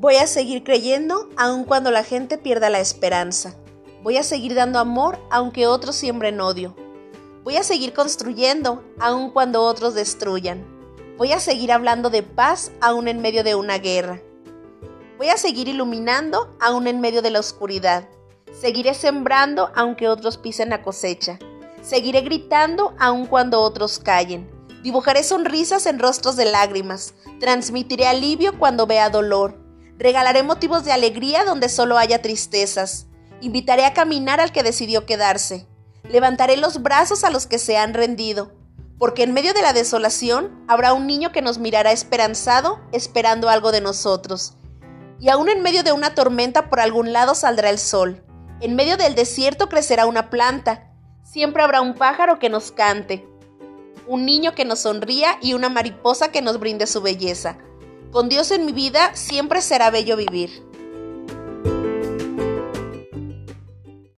Voy a seguir creyendo aun cuando la gente pierda la esperanza. Voy a seguir dando amor aunque otros siembren odio. Voy a seguir construyendo aun cuando otros destruyan. Voy a seguir hablando de paz aun en medio de una guerra. Voy a seguir iluminando aun en medio de la oscuridad. Seguiré sembrando aunque otros pisen la cosecha. Seguiré gritando aun cuando otros callen. Dibujaré sonrisas en rostros de lágrimas. Transmitiré alivio cuando vea dolor. Regalaré motivos de alegría donde solo haya tristezas. Invitaré a caminar al que decidió quedarse. Levantaré los brazos a los que se han rendido. Porque en medio de la desolación habrá un niño que nos mirará esperanzado, esperando algo de nosotros. Y aún en medio de una tormenta por algún lado saldrá el sol. En medio del desierto crecerá una planta. Siempre habrá un pájaro que nos cante. Un niño que nos sonría y una mariposa que nos brinde su belleza. Con Dios en mi vida siempre será bello vivir.